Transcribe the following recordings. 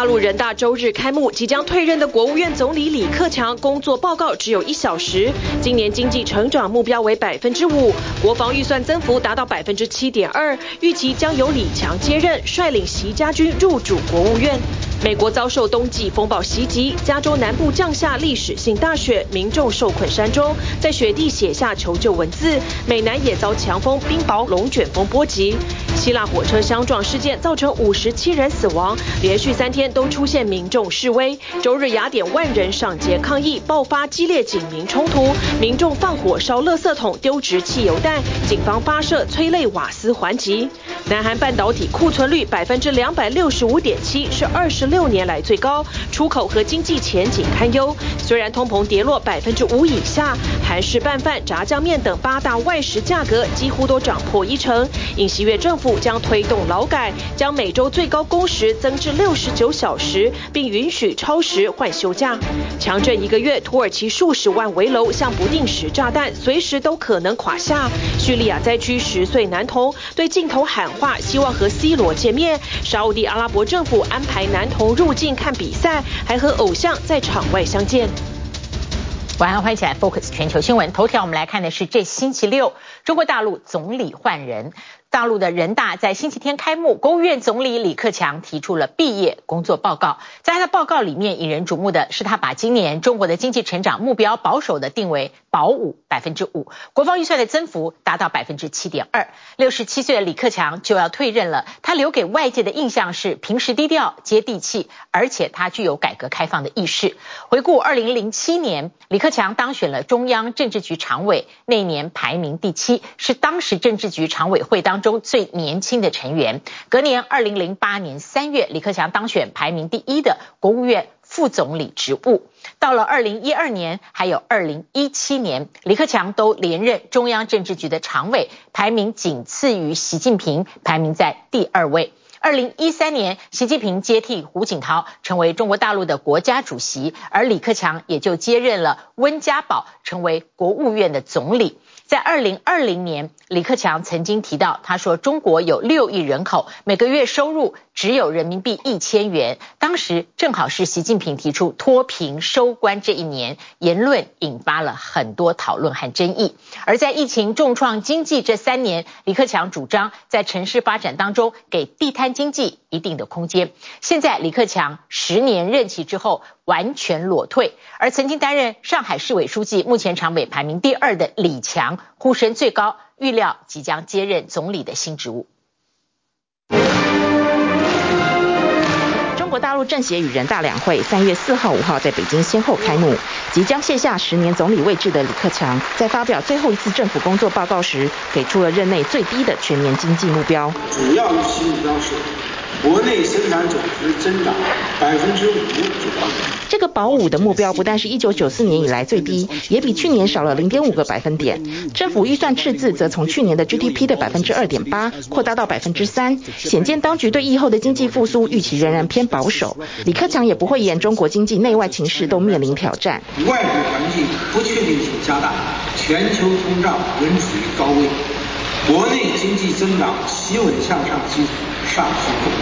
大陆人大周日开幕，即将退任的国务院总理李克强工作报告只有一小时。今年经济成长目标为百分之五，国防预算增幅达到百分之七点二，预期将由李强接任，率领习家军入主国务院。美国遭受冬季风暴袭击，加州南部降下历史性大雪，民众受困山中，在雪地写下求救文字。美南也遭强风、冰雹、龙卷风波及。希腊火车相撞事件造成五十七人死亡，连续三天都出现民众示威。周日雅典万人上街抗议，爆发激烈警民冲突，民众放火烧垃圾桶、丢掷汽油弹，警方发射催泪瓦斯还击。南韩半导体库存率百分之两百六十五点七，是二十六年来最高，出口和经济前景堪忧。虽然通膨跌落百分之五以下，韩式拌饭、炸酱面等八大外食价格几乎都涨破一成。尹锡悦政府将推动劳改，将每周最高工时增至六十九小时，并允许超时换休假。强震一个月，土耳其数十万危楼像不定时炸弹，随时都可能垮下。叙利亚灾区十岁男童对镜头喊话，希望和 C 罗见面。沙乌地阿拉伯政府安排男童入境看比赛，还和偶像在场外相见。晚安，欢迎起来 Focus 全球新闻。头条我们来看的是，这星期六中国大陆总理换人。大陆的人大在星期天开幕，国务院总理李克强提出了毕业工作报告。在他的报告里面，引人瞩目的是，他把今年中国的经济成长目标保守的定为保五百分之五，国防预算的增幅达到百分之七点二。六十七岁的李克强就要退任了，他留给外界的印象是平时低调、接地气，而且他具有改革开放的意识。回顾二零零七年，李克强当选了中央政治局常委，那年排名第七，是当时政治局常委会当中最年轻的成员。隔年，二零零八年三月，李克强当选排名第一的国务院副总理职务。到了二零一二年，还有二零一七年，李克强都连任中央政治局的常委，排名仅次于习近平，排名在第二位。二零一三年，习近平接替胡锦涛成为中国大陆的国家主席，而李克强也就接任了温家宝，成为国务院的总理。在二零二零年，李克强曾经提到，他说中国有六亿人口，每个月收入只有人民币一千元。当时正好是习近平提出脱贫收官这一年，言论引发了很多讨论和争议。而在疫情重创经济这三年，李克强主张在城市发展当中给地摊经济一定的空间。现在李克强十年任期之后完全裸退，而曾经担任上海市委书记、目前常委排名第二的李强。呼声最高，预料即将接任总理的新职务。中国大陆政协与人大两会三月四号、五号在北京先后开幕，即将卸下十年总理位置的李克强，在发表最后一次政府工作报告时，给出了任内最低的全年经济目标。主要预期目标是。国内生产总值增长百分之五左右。这个保五的目标不但是一九九四年以来最低，也比去年少了零点五个百分点。政府预算赤字则从去年的 GDP 的百分之二点八扩大到百分之三，显见当局对疫后的经济复苏预期仍然偏保守。李克强也不会言中国经济内外情势都面临挑战。外部环境不确定性加大，全球通胀仍处于高位，国内经济增长企稳向上基础。上行不足，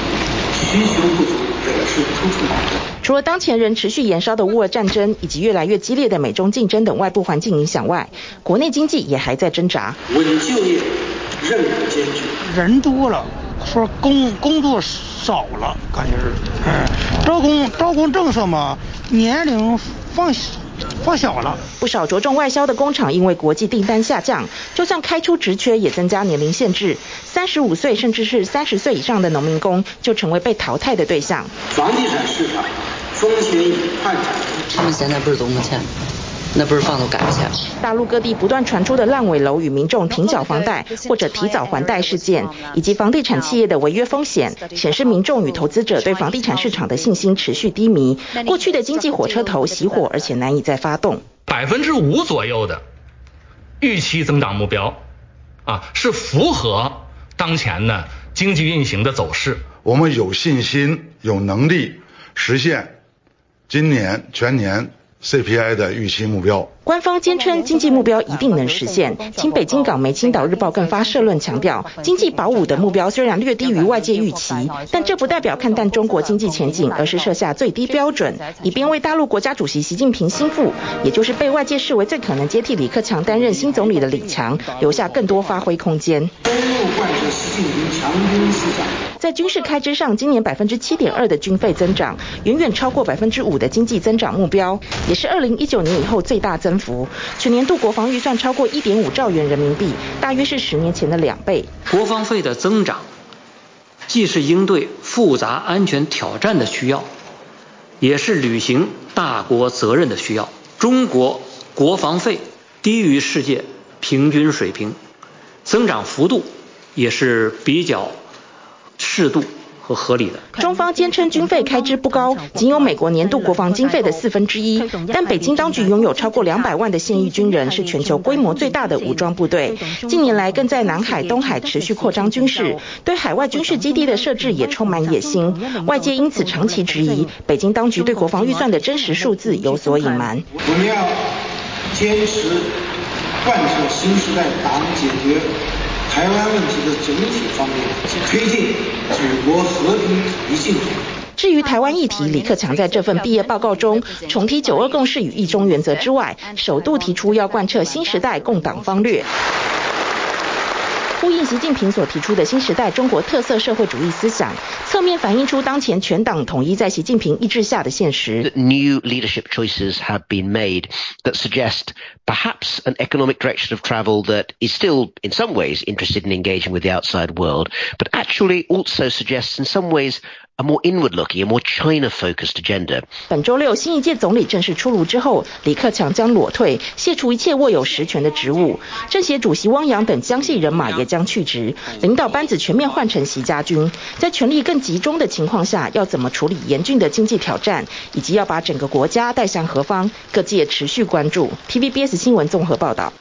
需求不足也是突出矛盾。除了当前仍持续延烧的乌俄战争以及越来越激烈的美中竞争等外部环境影响外，国内经济也还在挣扎。稳就业，任务艰巨，人多了，说工工作少了，感觉是，哎，招工招工政策嘛，年龄放小。放小了，不少着重外销的工厂因为国际订单下降，就算开出职缺，也增加年龄限制。三十五岁甚至是三十岁以上的农民工就成为被淘汰的对象。房地产市场风险已快展。他们现在不是都没钱？那不是放都盖不起来。大陆各地不断传出的烂尾楼与民众停缴房贷或者提早还贷事件，以及房地产企业的违约风险，显示民众与投资者对房地产市场的信心持续低迷。过去的经济火车头熄火，而且难以再发动。百分之五左右的预期增长目标，啊，是符合当前的经济运行的走势。我们有信心、有能力实现今年全年。CPI 的预期目标，官方坚称经济目标一定能实现。亲北京港媒《青岛日报》更发社论强调，经济保五的目标虽然略低于外界预期，但这不代表看淡中国经济前景，而是设下最低标准，以便为大陆国家主席习近平心腹，也就是被外界视为最可能接替李克强担任新总理的李强，留下更多发挥空间。在军事开支上，今年百分之七点二的军费增长，远远超过百分之五的经济增长目标。也是二零一九年以后最大增幅，全年度国防预算超过一点五兆元人民币，大约是十年前的两倍。国防费的增长，既是应对复杂安全挑战的需要，也是履行大国责任的需要。中国国防费低于世界平均水平，增长幅度也是比较适度。和合理的。中方坚称军费开支不高，仅有美国年度国防经费的四分之一。但北京当局拥有超过两百万的现役军人，是全球规模最大的武装部队。近年来更在南海、东海持续扩张军事，对海外军事基地的设置也充满野心。外界因此长期质疑，北京当局对国防预算的真实数字有所隐瞒。我们要坚持贯彻新时代党解决台湾问题的整体方面，推进祖国和平统一进程。至于台湾议题，李克强在这份毕业报告中重提九二共识与一中原则之外，首度提出要贯彻新时代共党方略。呼应习近平所提出的新时代中国特色社会主义思想，侧面反映出当前全党统一在习近平意志下的现实。New leadership choices have been made that suggest perhaps an economic direction of travel that is still in some ways interested in engaging with the outside world, but actually also suggests in some ways A more inward-looking, a more China-focused agenda. 本周六，新一届总理正式出炉之后，李克强将裸退，卸除一切握有实权的职务。政协主席汪洋等江系人马也将去职，领导班子全面换成习家军。在权力更集中的情况下，要怎么处理严峻的经济挑战，以及要把整个国家带向何方，各界持续关注。TVBS 新闻综合报道。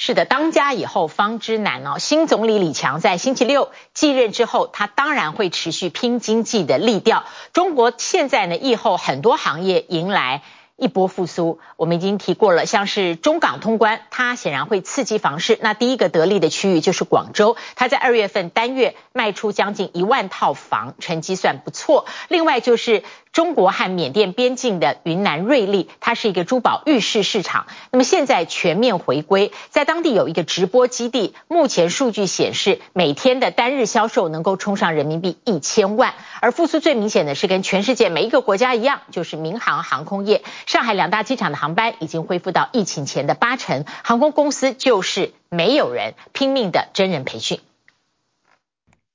是的，当家以后方知难哦。新总理李强在星期六继任之后，他当然会持续拼经济的力调。中国现在呢，疫后很多行业迎来一波复苏。我们已经提过了，像是中港通关，它显然会刺激房市。那第一个得利的区域就是广州，它在二月份单月卖出将近一万套房，成绩算不错。另外就是。中国和缅甸边境的云南瑞丽，它是一个珠宝玉饰市场。那么现在全面回归，在当地有一个直播基地。目前数据显示，每天的单日销售能够冲上人民币一千万。而复苏最明显的是跟全世界每一个国家一样，就是民航航空业。上海两大机场的航班已经恢复到疫情前的八成，航空公司就是没有人，拼命的真人培训。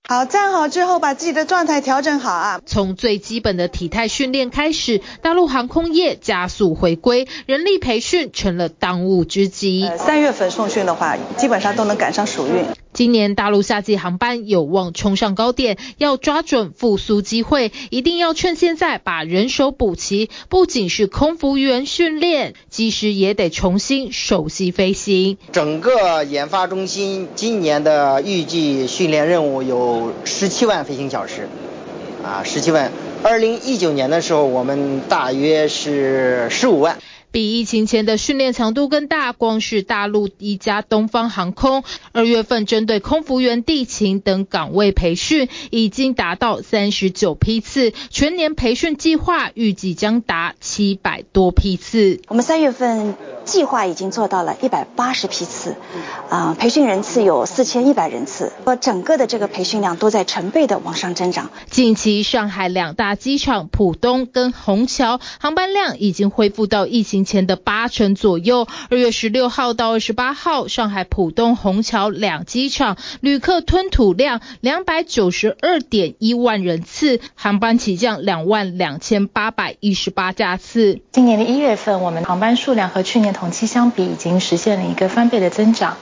好，站好之后把自己的状态调整好啊！从最基本的体态训练开始，大陆航空业加速回归，人力培训成了当务之急。呃，三月份送训的话，基本上都能赶上暑运。今年大陆夏季航班有望冲上高点，要抓准复苏机会，一定要趁现在把人手补齐。不仅是空服员训练，机师也得重新熟悉飞行。整个研发中心今年的预计训练任务有十七万飞行小时，啊，十七万。二零一九年的时候，我们大约是十五万。比疫情前的训练强度更大，光是大陆一家东方航空，二月份针对空服员地勤等岗位培训已经达到三十九批次，全年培训计划预计将达七百多批次。我们三月份计划已经做到了一百八十批次，啊、呃，培训人次有四千一百人次，我整个的这个培训量都在成倍的往上增长。近期上海两大机场浦东跟虹桥航班量已经恢复到疫情前的八成左右。二月十六号到二十八号，上海浦东、虹桥两机场旅客吞吐量两百九十二点一万人次，航班起降两万两千八百一十八架次。今年的一月份，我们航班数量和去年同期相比，已经实现了一个翻倍的增长。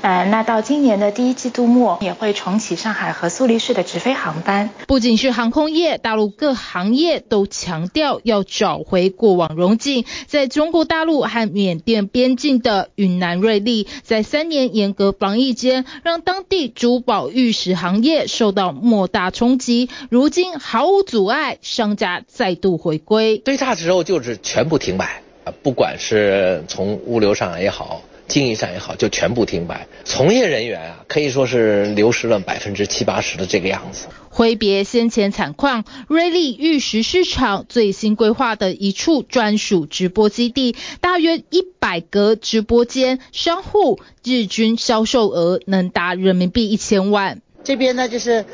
呃，那到今年的第一季度末，也会重启上海和苏黎世的直飞航班。不仅是航空业，大陆各行业都强调要找回过往荣景。在中国大陆和缅甸边境的云南瑞丽，在三年严格防疫间，让当地珠宝玉石行业受到莫大冲击。如今毫无阻碍，商家再度回归。最差的时候就是全部停摆。不管是从物流上也好，经营上也好，就全部停摆。从业人员啊，可以说是流失了百分之七八十的这个样子。挥别先前惨况，瑞丽玉石市场最新规划的一处专属直播基地，大约一百个直播间，商户日均销售额能达人民币一千万。这边呢，就是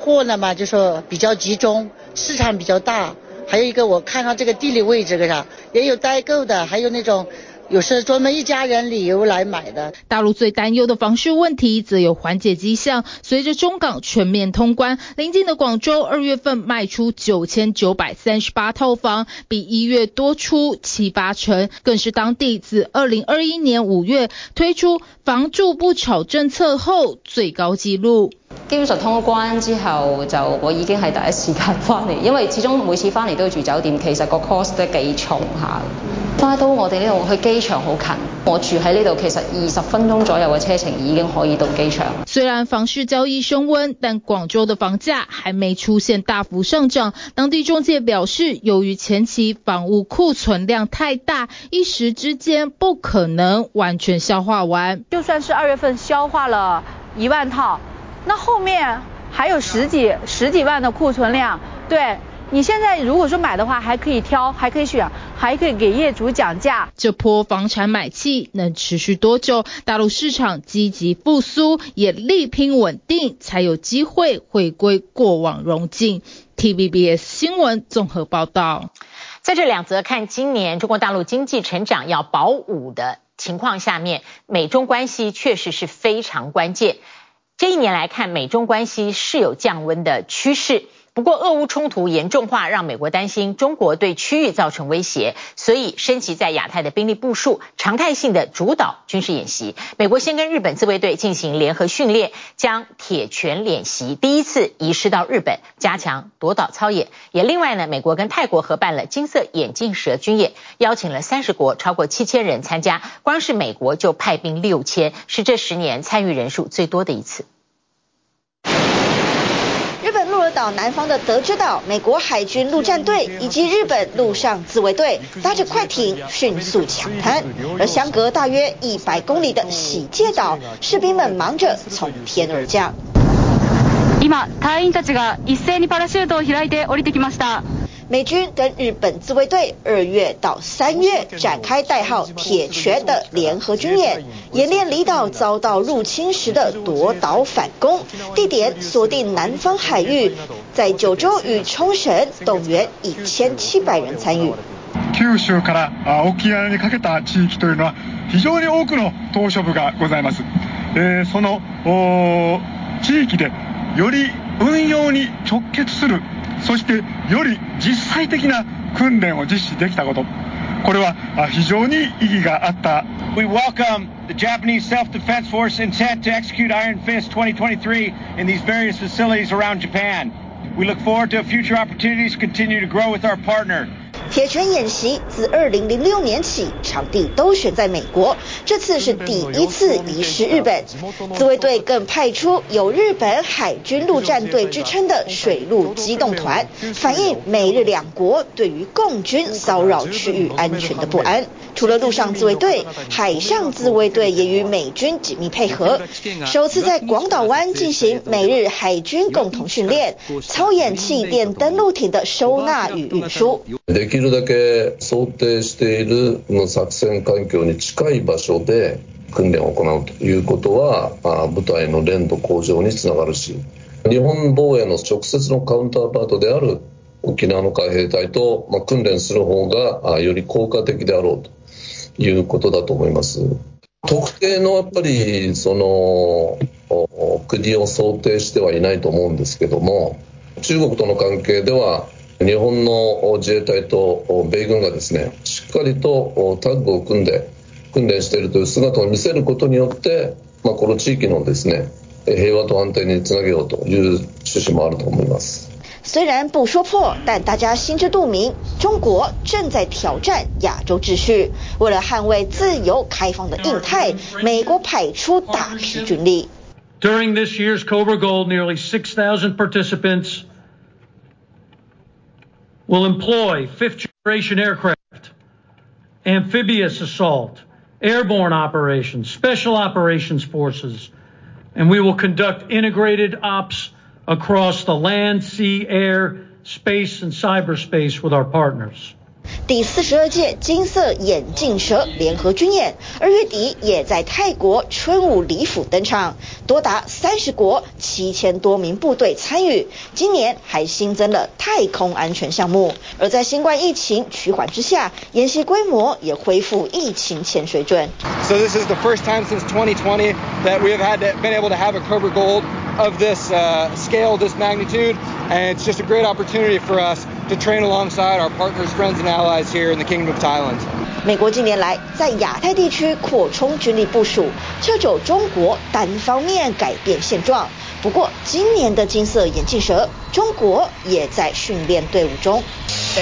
货呢嘛，就说比较集中，市场比较大，还有一个我看到这个地理位置上也有代购的，还有那种。有时专门一家人旅游来买的。大陆最担忧的房市问题则有缓解迹象。随着中港全面通关，临近的广州二月份卖出九千九百三十八套房，比一月多出七八成，更是当地自二零二一年五月推出房住不炒政策后最高纪录。基本上通關之後，就我已經係第一時間翻嚟，因為始終每次翻嚟都要住酒店，其實個 cost 都幾重下。花都我哋呢度去機場好近，我住喺呢度，其實二十分鐘左右嘅車程已經可以到機場。雖然房市交易升温，但廣州的房价还没出現大幅上漲。當地中介表示，由於前期房屋庫存量太大，一時之間不可能完全消化完。就算是二月份消化了一萬套，那后面还有十几十几万的库存量，对。你现在如果说买的话，还可以挑，还可以选，还可以给业主讲价。这波房产买气能持续多久？大陆市场积极复苏，也力拼稳定，才有机会回归过往荣景。TVBS 新闻综合报道。在这两则看今年中国大陆经济成长要保五的情况下面，美中关系确实是非常关键。这一年来看，美中关系是有降温的趋势。不过，俄乌冲突严重化让美国担心中国对区域造成威胁，所以升级在亚太的兵力部署，常态性的主导军事演习。美国先跟日本自卫队进行联合训练，将铁拳演习第一次移师到日本，加强夺岛操演。也另外呢，美国跟泰国合办了金色眼镜蛇军演，邀请了三十国超过七千人参加，光是美国就派兵六千，是这十年参与人数最多的一次。日本鹿儿岛南方的德之岛，美国海军陆战队以及日本陆上自卫队搭着快艇迅速抢滩，而相隔大约一百公里的喜界岛，士兵们忙着从天而降。今、队员たちが一斉にパラシュートを开いて降りてきました。 美军跟日本自卫队二月到三月展开代号“铁拳”的联合军演，演练离岛遭到入侵时的夺岛反攻，地点锁定南方海域，在九州与冲绳动员一千七百人参与。九州から冲縄にかけた地域というのは非常に多くの岛屿部がございます。えー、その地域でより运用に直结する。 そしてより実際的な訓練を実施できたこと、これは非常に意義があった。We welcome the Japanese Self-Defense Force intent to execute Iron Fist 2023 in these various facilities around Japan. We look forward to future opportunities to continue to grow with our partner. 铁拳演习自二零零六年起，场地都选在美国，这次是第一次移师日本。自卫队更派出有日本海军陆战队之称的水陆机动团，反映美日两国对于共军骚扰区域安全的不安。除了陆上自卫队，海上自卫队也与美军紧密配合，首次在广岛湾进行美日海军共同训练，操演气垫登陆艇的收纳与运输。できるだけ想定している作戦环境に近い场所で训练を行うということは、部队の练度向上につながるし、日本防卫の直接のカウンターパートである冲縄の海兵队と训练する方がより効果的であろうと いうことだと思います。特定のやっぱりその国を想定してはいないと思うんですけども、中国との关系では日本の自卫队と米军がですね、しっかりとタッグを组んで训练しているという姿を见せることによって、まあ、この地域のですね、平和と安定につなげようという趣旨もあると思います。虽然不说破，但大家心知肚明，中国正在挑战亚洲秩序。为了捍卫自由开放的印太，美国派出大批军力。During this year's Cobra Gold, nearly 6,000 participants will employ fifth generation aircraft and amphibious assault, airborne operations, special operations forces, and we will conduct integrated ops across the land, sea, air, space, and cyberspace with our partners. 第四十二届金色眼镜蛇联合军演，二月底也在泰国春武里府登场，多达三十国七千多名部队参与。今年还新增了太空安全项目，而在新冠疫情趋缓之下，演习规模也恢复疫情前水准。So this is the first time since 2020 that we have had to, been able to have a Cobra Gold of this uh, scale, this magnitude, and it's just a great opportunity for us to train alongside our partners, friends, and allies here in the Kingdom of Thailand. 美国近年来在亚太地区扩充军力部署，掣肘中国单方面改变现状。不过，今年的金色眼镜蛇，中国也在训练队伍中。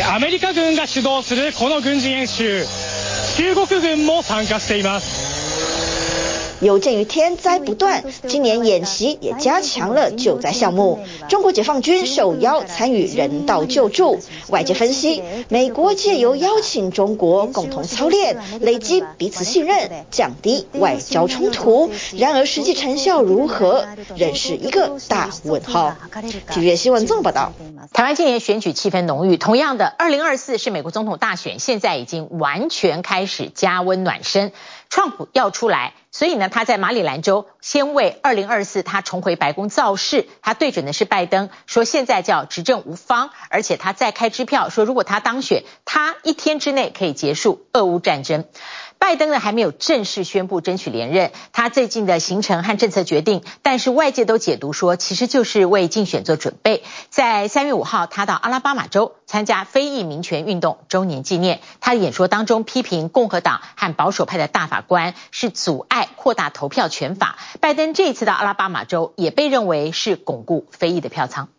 アメリカ军が主导するこの军事演习，中国军も参加しています。 有鉴于天灾不断，今年演习也加强了救灾项目。中国解放军受邀参与人道救助。外界分析，美国借由邀请中国共同操练，累积彼此信任，降低外交冲突。然而实际成效如何，仍是一个大问号。体育新闻综合报道。台湾今年选举气氛浓郁，同样的，二零二四是美国总统大选，现在已经完全开始加温暖身。川普要出来，所以呢，他在马里兰州先为二零二四他重回白宫造势。他对准的是拜登，说现在叫执政无方，而且他在开支票，说如果他当选，他一天之内可以结束俄乌战争。拜登呢还没有正式宣布争取连任，他最近的行程和政策决定，但是外界都解读说，其实就是为竞选做准备。在三月五号，他到阿拉巴马州参加非裔民权运动周年纪念，他的演说当中批评共和党和保守派的大法官是阻碍扩大投票权法。拜登这一次到阿拉巴马州也被认为是巩固非裔的票仓。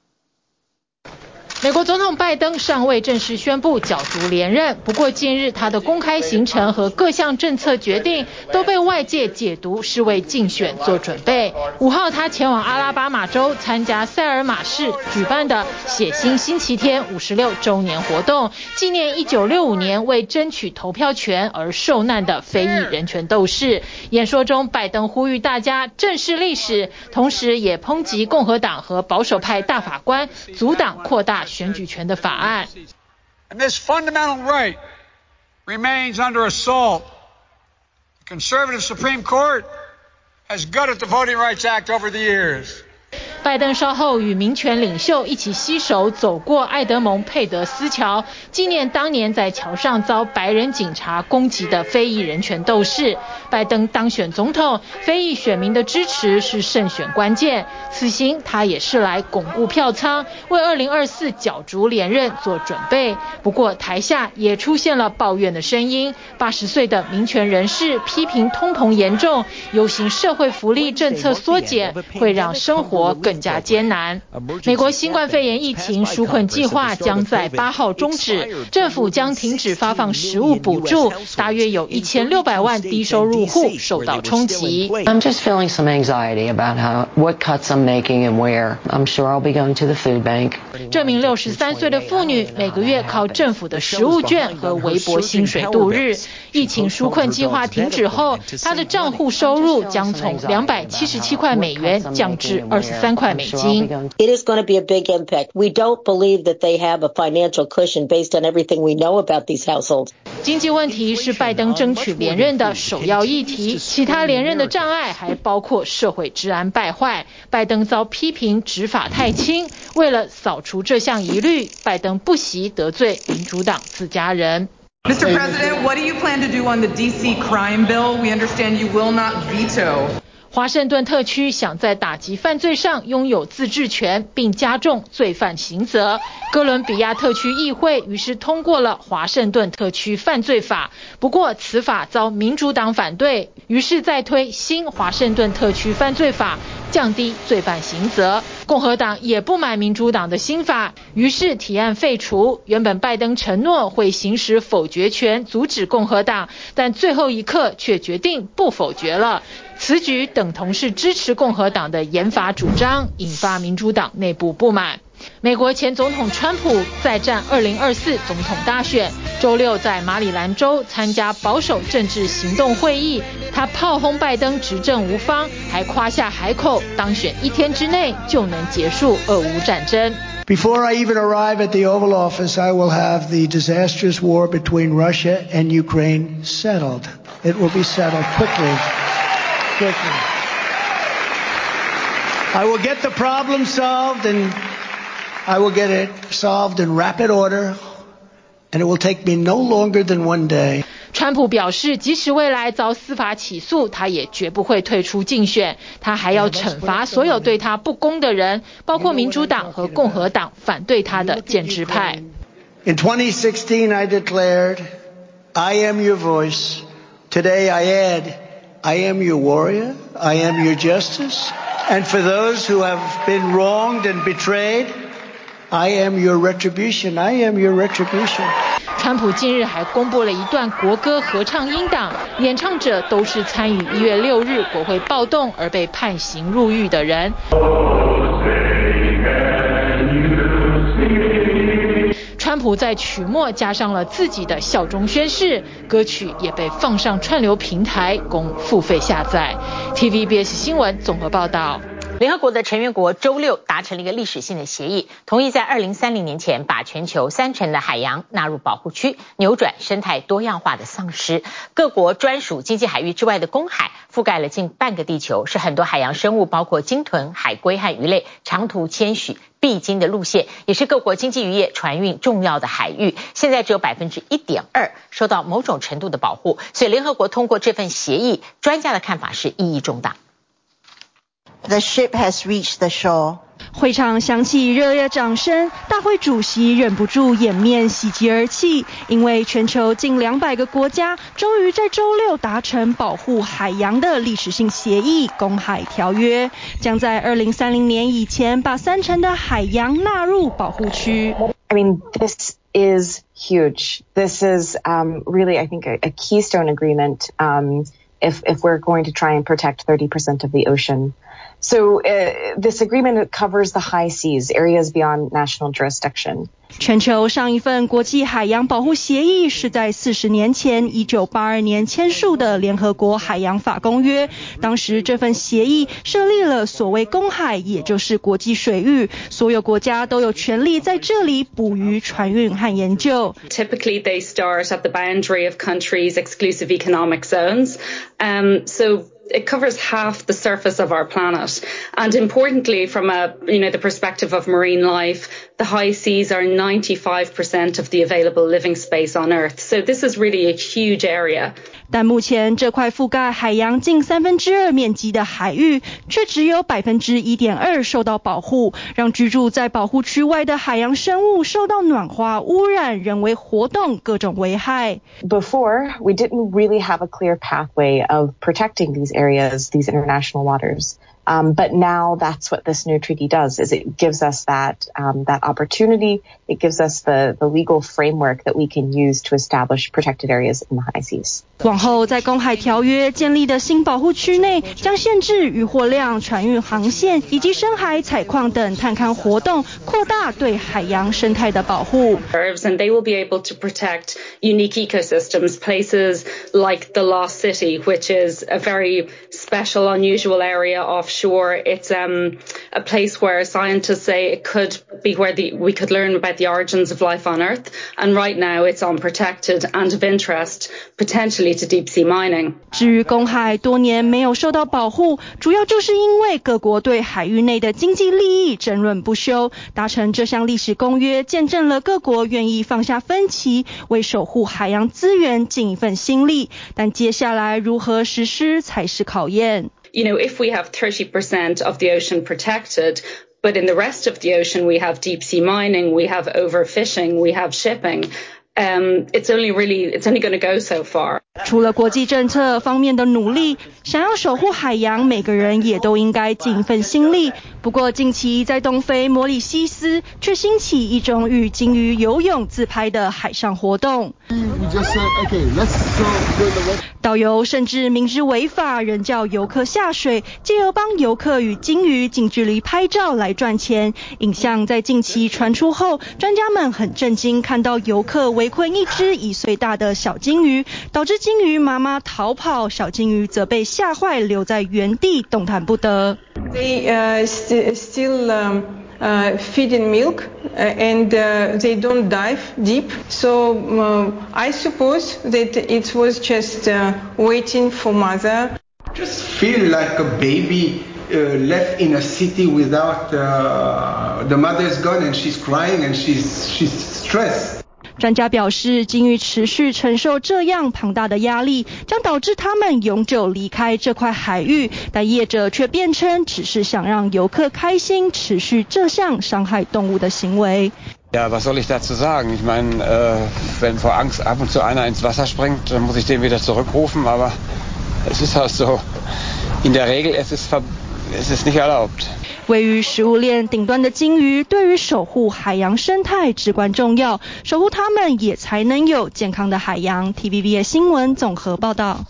美国总统拜登尚未正式宣布角逐连任，不过近日他的公开行程和各项政策决定都被外界解读是为竞选做准备。五号他前往阿拉巴马州参加塞尔玛市举办的血腥星期天五十六周年活动，纪念一九六五年为争取投票权而受难的非裔人权斗士。演说中，拜登呼吁大家正视历史，同时也抨击共和党和保守派大法官阻挡扩大选举权的法案。And this fundamental right remains under assault. The conservative Supreme Court has gutted the Voting Rights Act over the years. 拜登稍后与民权领袖一起携手走过爱德蒙佩德斯桥，纪念当年在桥上遭白人警察攻击的非裔人权斗士。拜登当选总统，非裔选民的支持是胜选关键。此行他也是来巩固票仓，为2024角逐连任做准备。不过台下也出现了抱怨的声音，八十岁的民权人士批评通膨严重，游行社会福利政策缩减会让生活更更加艰难。美国新冠肺炎疫情纾困计划将在八号终止，政府将停止发放食物补助，大约有一千六百万低收入户受到冲击。I'm just feeling some anxiety about how what cuts I'm making and where. I'm sure I'll be going to the food bank. 这名六十三岁的妇女每个月靠政府的食物券和微薄薪水度日。疫情纾困计划停止后，他的账户收入将从两百七十七块美元降至二十三块。It is going to be a big impact. We don't believe that they have a financial cushion based on everything we know about these households. 经济问题是拜登争取连任的首要议题，其他连任的障碍还包括社会治安败坏。拜登遭批评执法太轻，为了扫除这项疑虑，拜登不惜得罪民主党自家人。Mr. President, what do you plan to do on the DC crime bill? We understand you will not veto. 华盛顿特区想在打击犯罪上拥有自治权，并加重罪犯刑责。哥伦比亚特区议会于是通过了华盛顿特区犯罪法，不过此法遭民主党反对，于是再推新华盛顿特区犯罪法，降低罪犯刑责。共和党也不满民主党的新法，于是提案废除。原本拜登承诺会行使否决权，阻止共和党，但最后一刻却决定不否决了。此举等同是支持共和党的严法主张，引发民主党内部不满。美国前总统川普再战2024总统大选，周六在马里兰州参加保守政治行动会议，他炮轰拜登执政无方，还夸下海口当选一天之内就能结束俄乌战争。Before I even arrive at the Oval Office, I will have the disastrous war between Russia and Ukraine settled. It will be settled quickly, quickly. I will get the problem solved and I will get it solved in rapid order and it will take me no longer than one day. 川普表示，即使未来遭司法起诉，他也绝不会退出竞选。他还要惩罚所有对他不公的人，包括民主党和共和党反对他的建制派。In 2016, I declared, I am your voice. Today I add, I am your warrior. I am your justice. And for those who have been wronged and betrayed, I am your retribution. I am your retribution. 川普近日还公布了一段国歌合唱音档，演唱者都是参与一月六日国会暴动而被判刑入狱的人。川普在曲末加上了自己的效忠宣誓，歌曲也被放上串流平台供付费下载。TVBS 新闻综合报道。联合国的成员国周六达成了一个历史性的协议，同意在二零三零年前把全球三成的海洋纳入保护区，扭转生态多样化的丧失。各国专属经济海域之外的公海覆盖了近半个地球，是很多海洋生物，包括鲸豚、海龟和鱼类长途迁徙必经的路线，也是各国经济渔业船运重要的海域。现在只有百分之一点二受到某种程度的保护，所以联合国通过这份协议，专家的看法是意义重大。The ship has reached the shore. 会场响起热烈掌声，大会主席忍不住掩面喜极而泣，因为全球近两百个国家终于在周六达成保护海洋的历史性协议——公海条约，将在二零三零年以前把三成的海洋纳入保护区。I mean, this is huge. This is um, really, I think, a, a keystone agreement. Um, if if we're going to try and protect 30% of the ocean. So uh, this agreement covers the high seas, areas beyond national jurisdiction. 全球上一份国际海洋保护协议是在四十年前，一九八二年签署的联合国海洋法公约。当时这份协议设立了所谓公海，也就是国际水域，所有国家都有权利在这里捕鱼、船运和研究。Typically, they start at the boundary of countries' exclusive economic zones. Um, so it covers half the surface of our planet. And importantly, from a, you know, the perspective of marine life, the high seas are 95% of the available living space on Earth. So this is really a huge area. 但目前这块覆盖海洋近三分之二面积的海域，却只有百分之一点二受到保护，让居住在保护区外的海洋生物受到暖化、污染、人为活动各种危害。Before, we didn't really have a clear pathway of protecting these areas, these international waters. Um, but now that's what this new treaty does, is it gives us that, um, that opportunity. It gives us the, the legal framework that we can use to establish protected areas in the high seas. 往后在公海条约建立的新保护区内，将限制渔获量、船运航线以及深海采矿等探勘活动，扩大对海洋生态的保护。And they will be able to protect unique ecosystems, places like the Lost City, which is a very special, unusual area off Sure, it's um, a place where scientists say it could be where the, we could learn about the origins of life on Earth. And right now it's unprotected and of interest potentially to deep sea mining. 至于公海多年没有受到保护，主要就是因为各国对海域内的经济利益争论不休。达成这项历史公约，见证了各国愿意放下分歧，为守护海洋资源尽一份心力。但接下来如何实施才是考验。You know, if we have 30% of the ocean protected, but in the rest of the ocean we have deep sea mining, we have overfishing, we have shipping, um, it's only really, it's only going to go so far. 除了国际政策方面的努力，想要守护海洋，每个人也都应该尽一份心力。不过近期在东非摩里西斯却兴起一种与鲸鱼游泳自拍的海上活动。导游甚至明知违法，仍叫游客下水，借由帮游客与鲸鱼近距离拍照来赚钱。影像在近期传出后，专家们很震惊，看到游客围困一只一岁大的小鲸鱼，导致鲸鱼妈妈逃跑，小鲸鱼则被吓坏，留在原地动弹不得。They uh, st still um, uh, feeding milk and uh, they don't dive deep. So uh, I suppose that it was just uh, waiting for mother. Just feel like a baby uh, left in a city without uh, the mother's gone and she's crying and she's she's stressed. 专家表示，鲸鱼持续承受这样庞大的压力，将导致他们永久离开这块海域。但业者却辩称，只是想让游客开心，持续这项伤害动物的行为。位于食物链顶端的鲸鱼，对于守护海洋生态至关重要，守护它们也才能有健康的海洋。TVB 新闻综合报道。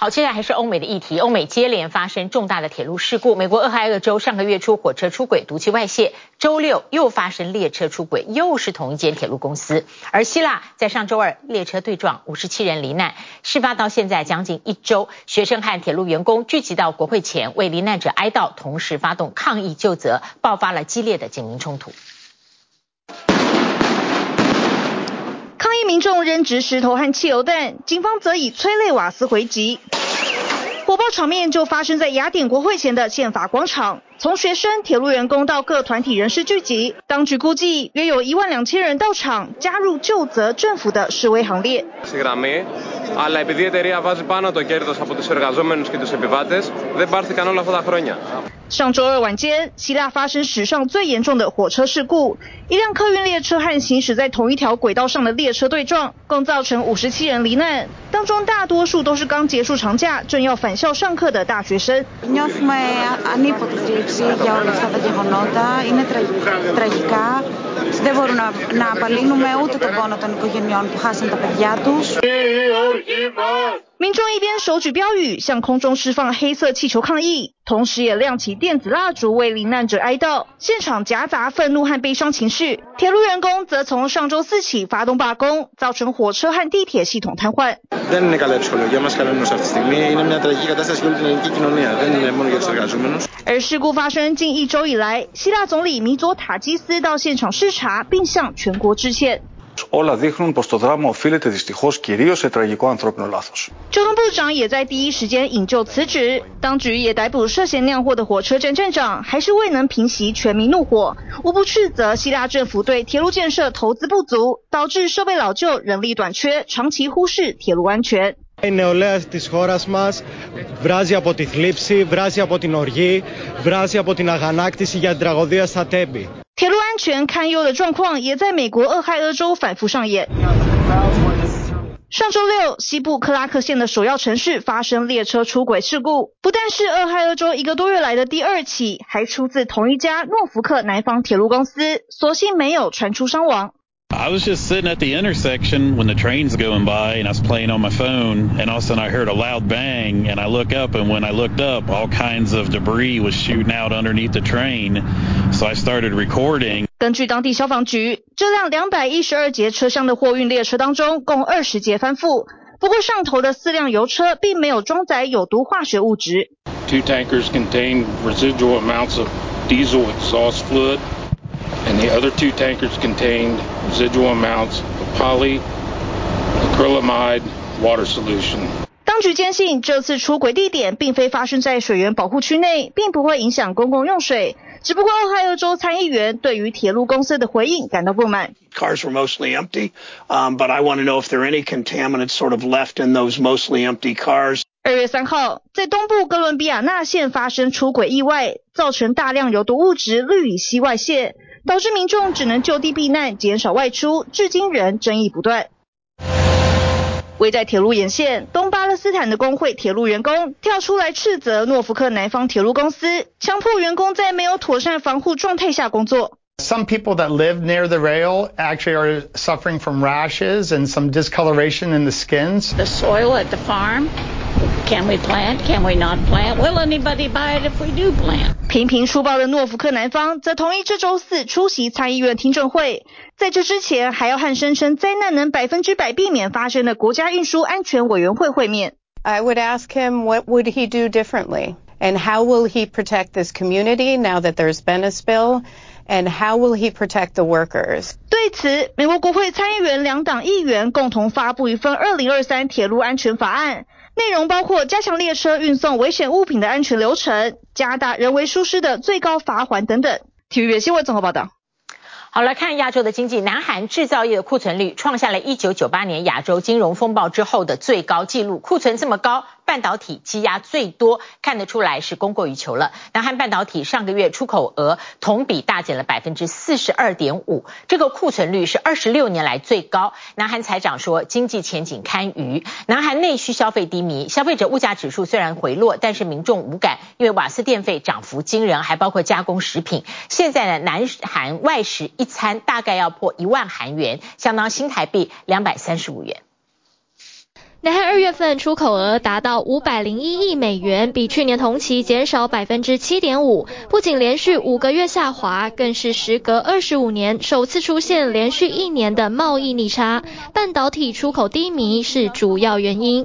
好，接下来还是欧美的议题。欧美接连发生重大的铁路事故。美国俄亥俄州上个月初火车出轨，毒气外泄；周六又发生列车出轨，又是同一间铁路公司。而希腊在上周二列车对撞，五十七人罹难。事发到现在将近一周，学生和铁路员工聚集到国会前为罹难者哀悼，同时发动抗议究责，爆发了激烈的警民冲突。民众扔掷石头和汽油弹，警方则以催泪瓦斯回击。火爆场面就发生在雅典国会前的宪法广场，从学生、铁路员工到各团体人士聚集，当局估计约有一万两千人到场，加入究责政府的示威行列。上周二晚间，希腊发生史上最严重的火车事故，一辆客运列车和行驶在同一条轨道上的列车对撞，共造成五十七人罹难，当中大多数都是刚结束长假，正要返校上课的大学生。民众一边手举标语向空中释放黑色气球抗议，同时也亮起电子蜡烛为罹难者哀悼。现场夹杂愤怒和悲伤情绪。铁路员工则从上周四起发动罢工，造成火车和地铁系统瘫痪。而事故发生近一周以来，希腊总理米佐塔基斯到现场视察，并向全国致歉。交通部长也在第一时间引咎辞职，当局也逮捕涉嫌酿祸的火车站站长，还是未能平铁路，安全。铁路安全堪忧的状况也在美国俄亥俄州反复上演。上周六，西部克拉克县的首要城市发生列车出轨事故，不但是俄亥俄州一个多月来的第二起，还出自同一家诺福克南方铁路公司，所幸没有传出伤亡。I was just sitting at the intersection when the train's going by and I was playing on my phone and all of a sudden I heard a loud bang and I look up and when I looked up all kinds of debris was shooting out underneath the train so I started recording. 根据当地消防局，这辆两百一十二节车厢的货运列车当中共二十节翻覆，不过上头的四辆油车并没有装载有毒化学物质。Two tankers contained residual amounts of diesel exhaust fluid. And the other two tankers contained residual amounts of polyacrylamide water solution. 当局坚信这次出轨地点并非发生在水源保护区内，并不会影响公共用水。只不过，俄亥俄州参议员对于铁路公司的回应感到不满。Cars were mostly empty, um, but I want to know if there are any contaminants sort of left in those mostly empty cars. 二月三号，在东部哥伦比亚纳县发生出轨意外，造成大量有毒物质氯乙烯外泄。导致民众只能就地避难，减少外出，至今仍争议不断。位在铁路沿线东巴勒斯坦的工会铁路员工跳出来斥责诺福克南方铁路公司，强迫员工在没有妥善防护状态下工作。Some people that live near the rail actually are suffering from rashes and some discoloration in the skins. The soil at the farm, can we plant? Can we not plant? Will anybody buy it if we do plant? 频频出包的诺福克南方则同意这周四出席参议院听证会，在这之前还要和声称灾难能百分之百避免发生的国家运输安全委员会会面。I would ask him what would he do differently and how will he protect this community now that there's been a spill? And how will he protect the workers? 对此，美国国会参议员两党议员共同发布一份二零二三铁路安全法案，内容包括加强列车运送危险物品的安全流程，加大人为疏失的最高罚款等等。体育新闻综合报道。好，来看亚洲的经济，南韩制造业的库存率创下了一九九八年亚洲金融风暴之后的最高纪录，库存这么高。半导体积压最多，看得出来是供过于求了。南韩半导体上个月出口额同比大减了百分之四十二点五，这个库存率是二十六年来最高。南韩财长说经济前景堪虞，南韩内需消费低迷，消费者物价指数虽然回落，但是民众无感，因为瓦斯电费涨幅惊人，还包括加工食品。现在呢，南韩外食一餐大概要破一万韩元，相当新台币两百三十五元。南韩二月份出口额达到五百零一亿美元，比去年同期减少百分之七点五。不仅连续五个月下滑，更是时隔二十五年首次出现连续一年的贸易逆差。半导体出口低迷是主要原因。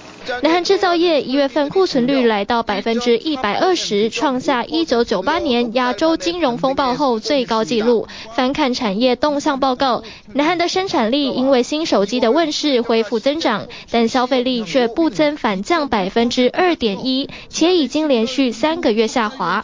南韩制造业一月份库存率来到百分之一百二十，创下一九九八年亚洲金融风暴后最高纪录。翻看产业动向报告，南韩的生产力因为新手机的问世恢复增长，但消费力却不增反降百分之二点一，且已经连续三个月下滑。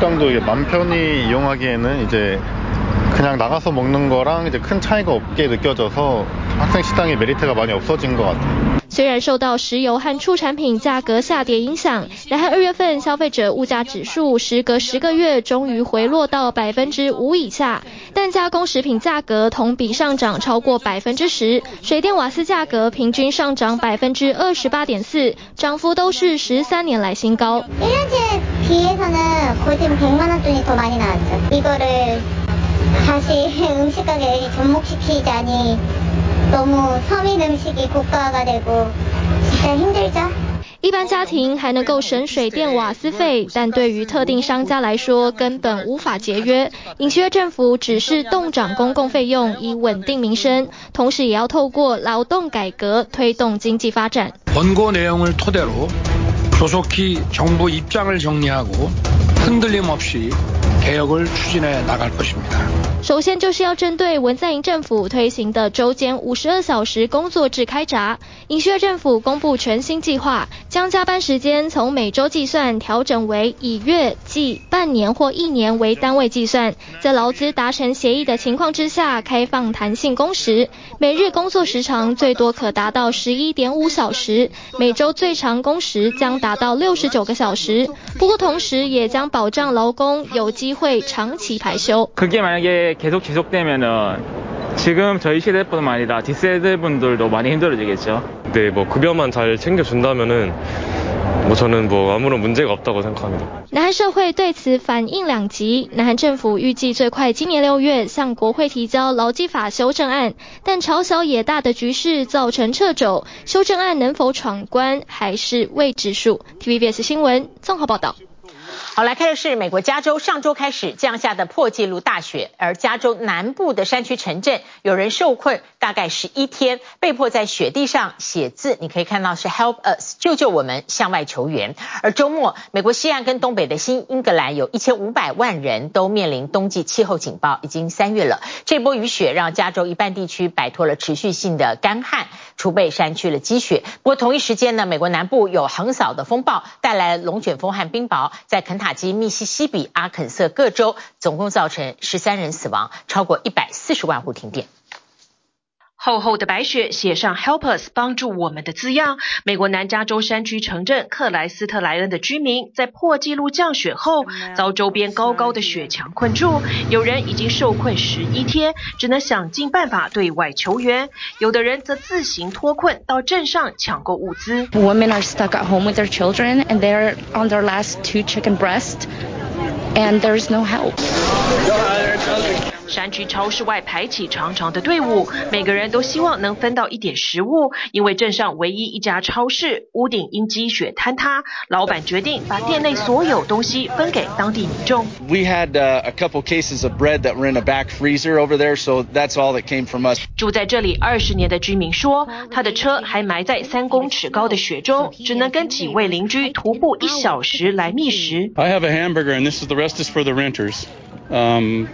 식당도 이게 맘 편히 이용하기에는 이제 그냥 나가서 먹는 거랑 이제 큰 차이가 없게 느껴져서 학생 식당의 메리트가 많이 없어진 것 같아요. 虽然受到石油和畜产品价格下跌影响，南韩二月份消费者物价指数时隔十个月终于回落到百分之五以下，但加工食品价格同比上涨超过百分之十，水电瓦斯价格平均上涨百分之二十八点四，涨幅都是十三年来新高。一般家庭还能够省水电瓦斯费，但对于特定商家来说，根本无法节约。尹锡悦政府只是动涨公共费用以稳定民生，同时也要透过劳动改革推动经济发展。首先就是要针对文在寅政府推行的周间五十二小时工作制开闸。尹锡悦政府公布全新计划，将加班时间从每周计算调整为以月、季、半年或一年为单位计算。在劳资达成协议的情况之下，开放弹性工时，每日工作时长最多可达到十一点五小时，每周最长工时将达 达到六十九个小时。不过同时也将保障劳工有机会长期排休。그게만약에계속지속되면은지금저희시대뿐만아니라뒷세대분들도많이힘들어지겠죠네뭐급여만잘챙겨준다면은 我저는뭐아무런문제가없다고생각합니다。南韩社会对此反应两极，南韩政府预计最快今年六月向国会提交劳基法修正案，但朝小野大的局势造成掣肘，修正案能否闯关还是未知数。TVBS 新闻综合报道。 好，来看的是美国加州上周开始降下的破纪录大雪，而加州南部的山区城镇有人受困，大概十一天，被迫在雪地上写字。你可以看到是 Help us，救救我们，向外求援。而周末，美国西岸跟东北的新英格兰有一千五百万人都面临冬季气候警报，已经三月了。这波雨雪让加州一半地区摆脱了持续性的干旱，储备山区的积雪。不过同一时间呢，美国南部有横扫的风暴，带来龙卷风和冰雹，在肯塔基、密西西比、阿肯色各州，总共造成十三人死亡，超过一百四十万户停电。厚厚的白雪写上 “Help us”，帮助我们的字样。美国南加州山区城镇克莱斯特莱恩的居民在破纪录降雪后，遭周边高高的雪墙困住，有人已经受困十一天，只能想尽办法对外求援。有的人则自行脱困到镇上抢购物资。Women are stuck at home with their children, and they're on their last two chicken breasts, and there is no help. 山区超市外排起长长的队伍，每个人都希望能分到一点食物，因为镇上唯一一家超市屋顶因积雪坍塌，老板决定把店内所有东西分给当地民众。We had a couple cases of bread that were in a back freezer over there, so that's all that came from us. 住在这里二十年的居民说，他的车还埋在三公尺高的雪中，只能跟几位邻居徒步一小时来觅食。I have a hamburger, and this is the rest is for the renters. Um,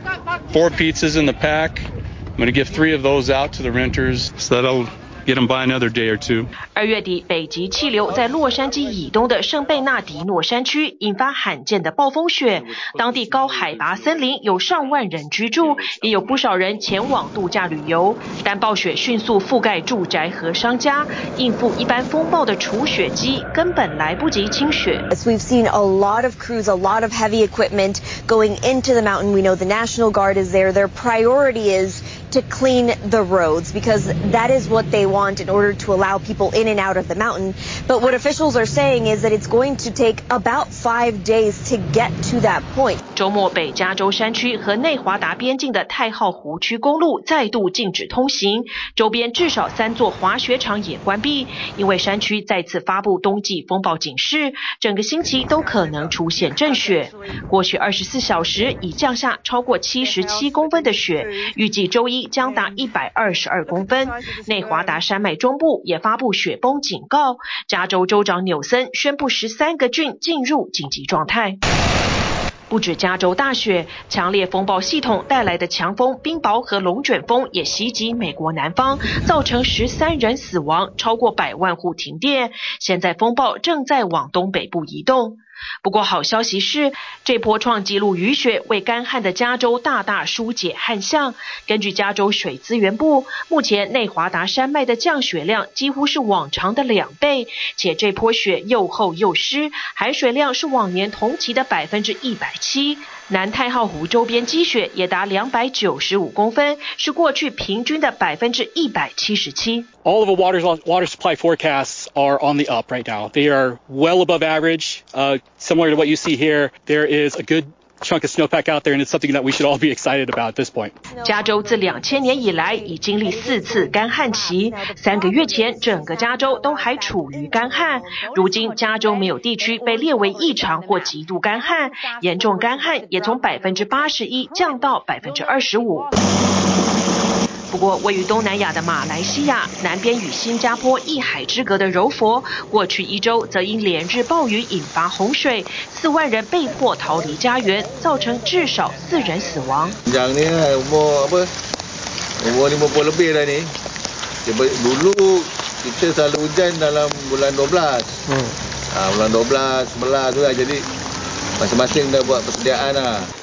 four pizzas in the pack. I'm going to give three of those out to the renters so that'll get them by another day or two. 二月底，北极气流在洛杉矶以东的圣贝纳迪诺山区引发罕见的暴风雪，当地高海拔森林有上万人居住，也有不少人前往度假旅游。但暴雪迅速覆盖住宅和商家，应付一般风暴的除雪机根本来不及清雪。As we've seen a lot of crews, a lot of heavy equipment going into the mountain. We know the National Guard is there. Their priority is to clean the roads because that is what they want in order to allow people in and out of the mountain. But what officials are saying is that it's going to take about five days to get to that point. 周末，北加州山区和内华达边境的太浩湖区公路再度禁止通行，周边至少三座滑雪场也关闭，因为山区再次发布冬季风暴警示，整个星期都可能出现阵雪。过去二十四小时已降下超过七十七公分的雪，预计周一。将达一百二十二公分，内华达山脉中部也发布雪崩警告。加州州长纽森宣布十三个郡进入紧急状态。不止加州大雪，强烈风暴系统带来的强风、冰雹和龙卷风也袭击美国南方，造成十三人死亡，超过百万户停电。现在风暴正在往东北部移动。不过好消息是，这波创纪录雨雪为干旱的加州大大疏解旱象。根据加州水资源部，目前内华达山脉的降雪量几乎是往常的两倍，且这波雪又厚又湿，含水量是往年同期的百分之一百七。南太浩湖周边积雪也达两百九十五公分，是过去平均的百分之一百七十七。All of the water water supply forecasts are on the up right now. They are well above average. Uh, similar to what you see here, there is a good chunk of snowpack out there, and it's something that we should all be excited about at this point. 加州自两千年以来已经历四次干旱期，三个月前整个加州都还处于干旱，如今加州没有地区被列为异常或极度干旱，严重干旱也从百分之八十一降到百分之二十五。不过，位于东南亚的马来西亚南边与新加坡一海之隔的柔佛，过去一周则因连日暴雨引发洪水，四万人被迫逃离家园，造成至少四人死亡。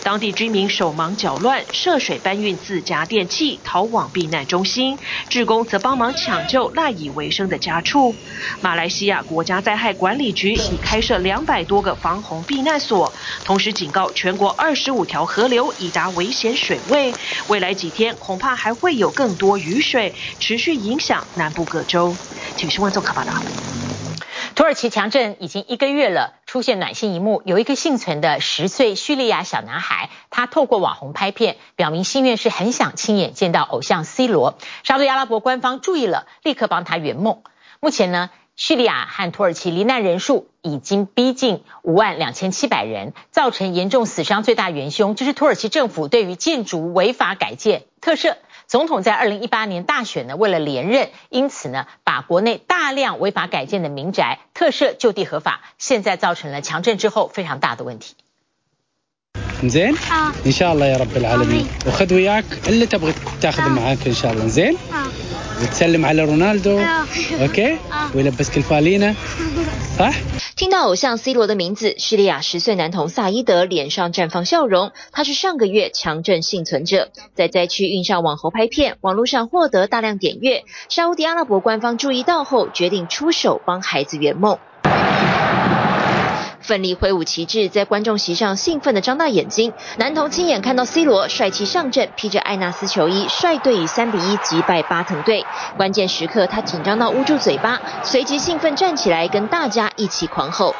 当地居民手忙脚乱，涉水搬运自家电器逃往避难中心，志工则帮忙抢救赖以为生的家畜。马来西亚国家灾害管理局已开设两百多个防洪避难所，同时警告全国二十五条河流已达危险水位，未来几天恐怕还会有更多雨水持续影响南部各州。请新闻综合报道。土耳其强震已经一个月了，出现暖心一幕，有一个幸存的十岁叙利亚小男孩，他透过网红拍片，表明心愿是很想亲眼见到偶像 C 罗。沙特阿拉伯官方注意了，立刻帮他圆梦。目前呢，叙利亚和土耳其罹难人数已经逼近五万两千七百人，造成严重死伤最大元凶就是土耳其政府对于建筑违法改建特赦。总统在二零一八年大选呢，为了连任，因此呢，把国内大量违法改建的民宅特赦就地合法，现在造成了强震之后非常大的问题。زين ان شاء الله يا رب العالمين وخذ وياك اللي تبغى تاخذ معاك ان شاء الله زين وتسلم على رونالدو اوكي ويلبسك الفالينه صح 听到偶像 C 罗的名字，叙利亚十岁男童萨伊德脸上绽放笑容。他是上个月强震幸存者，在灾区运上网红拍片，网络上获得大量点阅。沙乌地阿拉伯官方注意到后，决定出手帮孩子圆梦。 奋力挥舞旗帜，在观众席上兴奋地张大眼睛。男童亲眼看到 C 罗帅气上阵，披着艾纳斯球衣，率队以三比一击败巴腾队。关键时刻，他紧张到捂住嘴巴，随即兴奋站起来，跟大家一起狂吼。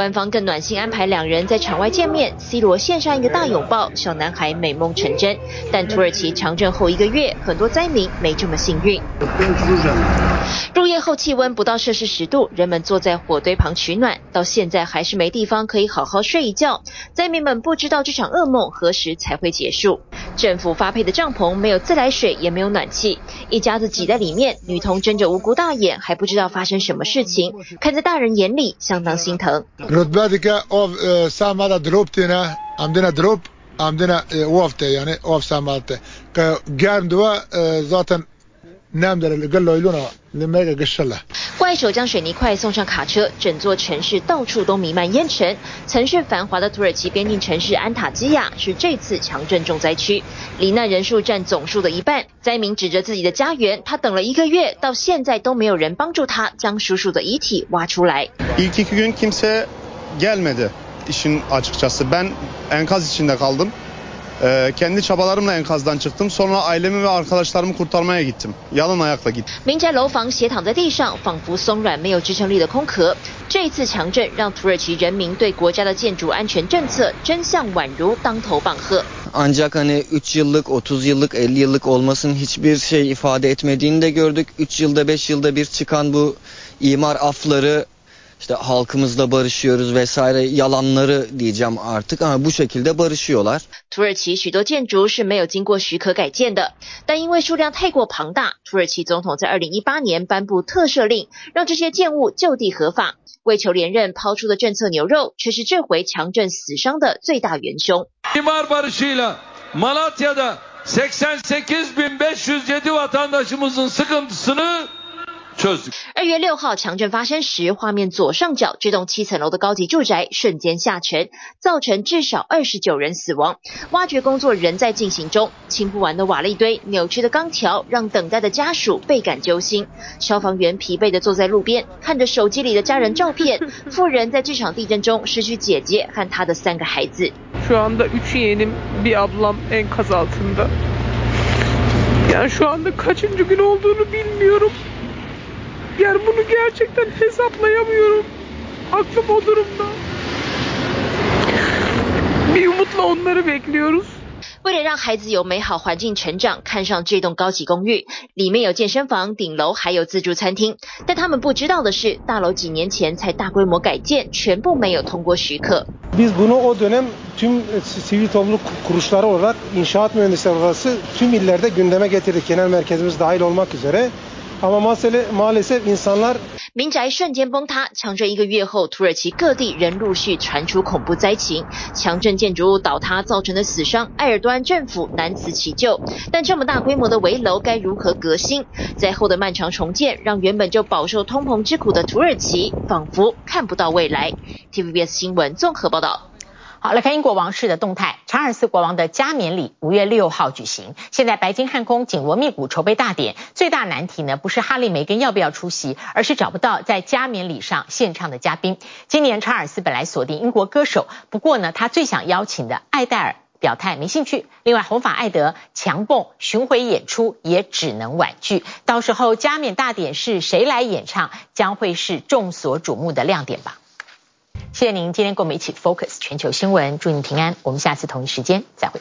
官方更暖心安排两人在场外见面，C 罗献上一个大拥抱，小男孩美梦成真。但土耳其长震后一个月，很多灾民没这么幸运。入夜后气温不到摄氏十度，人们坐在火堆旁取暖，到现在还是没地方可以好好睡一觉。灾民们不知道这场噩梦何时才会结束。政府发配的帐篷没有自来水，也没有暖气，一家子挤在里面，女童睁着无辜大眼，还不知道发生什么事情，看在大人眼里相当心疼。怪手将水泥块送上卡车，整座城市到处都弥漫烟尘。曾是繁华的土耳其边境城市安塔基亚是这次强震重灾区，罹难人数占总数的一半。灾民指着自己的家园，他等了一个月，到现在都没有人帮助他将叔叔的遗体挖出来。民宅楼房斜躺在地上，仿佛松软没有支撑力的空壳。这一次强震让土耳其人民对国家的建筑安全政策真相宛如当头棒喝。Ancak hani 3 yıllık, 30 yıllık, 50 yıllık olmasının hiçbir şey ifade etmediğini de gördük. 3 yılda 5 yılda bir çıkan bu imar afları İşte halkımızla barışıyoruz vesaire yalanları diyeceğim artık ama bu şekilde barışıyorlar. 土耳其许多建筑是没有经过许可改建的，但因为数量太过庞大，土耳其总统在2018年颁布特赦令，让这些建物就地合法。为求连任抛出的政策牛肉，却是这回强震死伤的最大元凶。İmar barışıyla Malatya'da 88.507 vatandaşımızın sıkıntısını 二月六号强震发生时，画面左上角这栋七层楼的高级住宅瞬间下沉，造成至少二十九人死亡。挖掘工作仍在进行中，清不完的瓦砾堆、扭曲的钢条，让等待的家属倍感揪心。消防员疲惫地坐在路边，看着手机里的家人照片。妇人在这场地震中失去姐姐和她的三个孩子。şu anda üç yeğenim, bir ablam enkaz altında. Yani şu anda kaçıncı gün olduğunu bilmiyorum. Yani bunu gerçekten hesaplayamıyorum. Aklım o durumda. Bir umutla onları bekliyoruz. 为了让孩子有美好环境成长，看上这栋高级公寓，里面有健身房，顶楼还有自助餐厅。但他们不知道的是，大楼几年前才大规模改建，全部没有通过许可。Biz bunu o dönem tüm sivil topluluk kuruluşları olarak inşaat mühendisleri arası tüm illerde gündeme getirdik. Genel merkezimiz dahil olmak üzere. 民宅瞬间崩塌，强震一个月后，土耳其各地仍陆续传出恐怖灾情。强震建筑物倒塌造成的死伤，埃尔多安政府难辞其咎。但这么大规模的危楼该如何革新？灾后的漫长重建，让原本就饱受通膨之苦的土耳其，仿佛看不到未来。TVBS 新闻综合报道。好，来看英国王室的动态。查尔斯国王的加冕礼五月六号举行，现在白金汉宫紧锣密鼓筹备大典。最大难题呢，不是哈利梅根要不要出席，而是找不到在加冕礼上献唱的嘉宾。今年查尔斯本来锁定英国歌手，不过呢，他最想邀请的艾戴尔表态没兴趣。另外，红发艾德强蹦巡回演出也只能婉拒。到时候加冕大典是谁来演唱，将会是众所瞩目的亮点吧。谢谢您今天跟我们一起 focus 全球新闻祝您平安我们下次同一时间再会。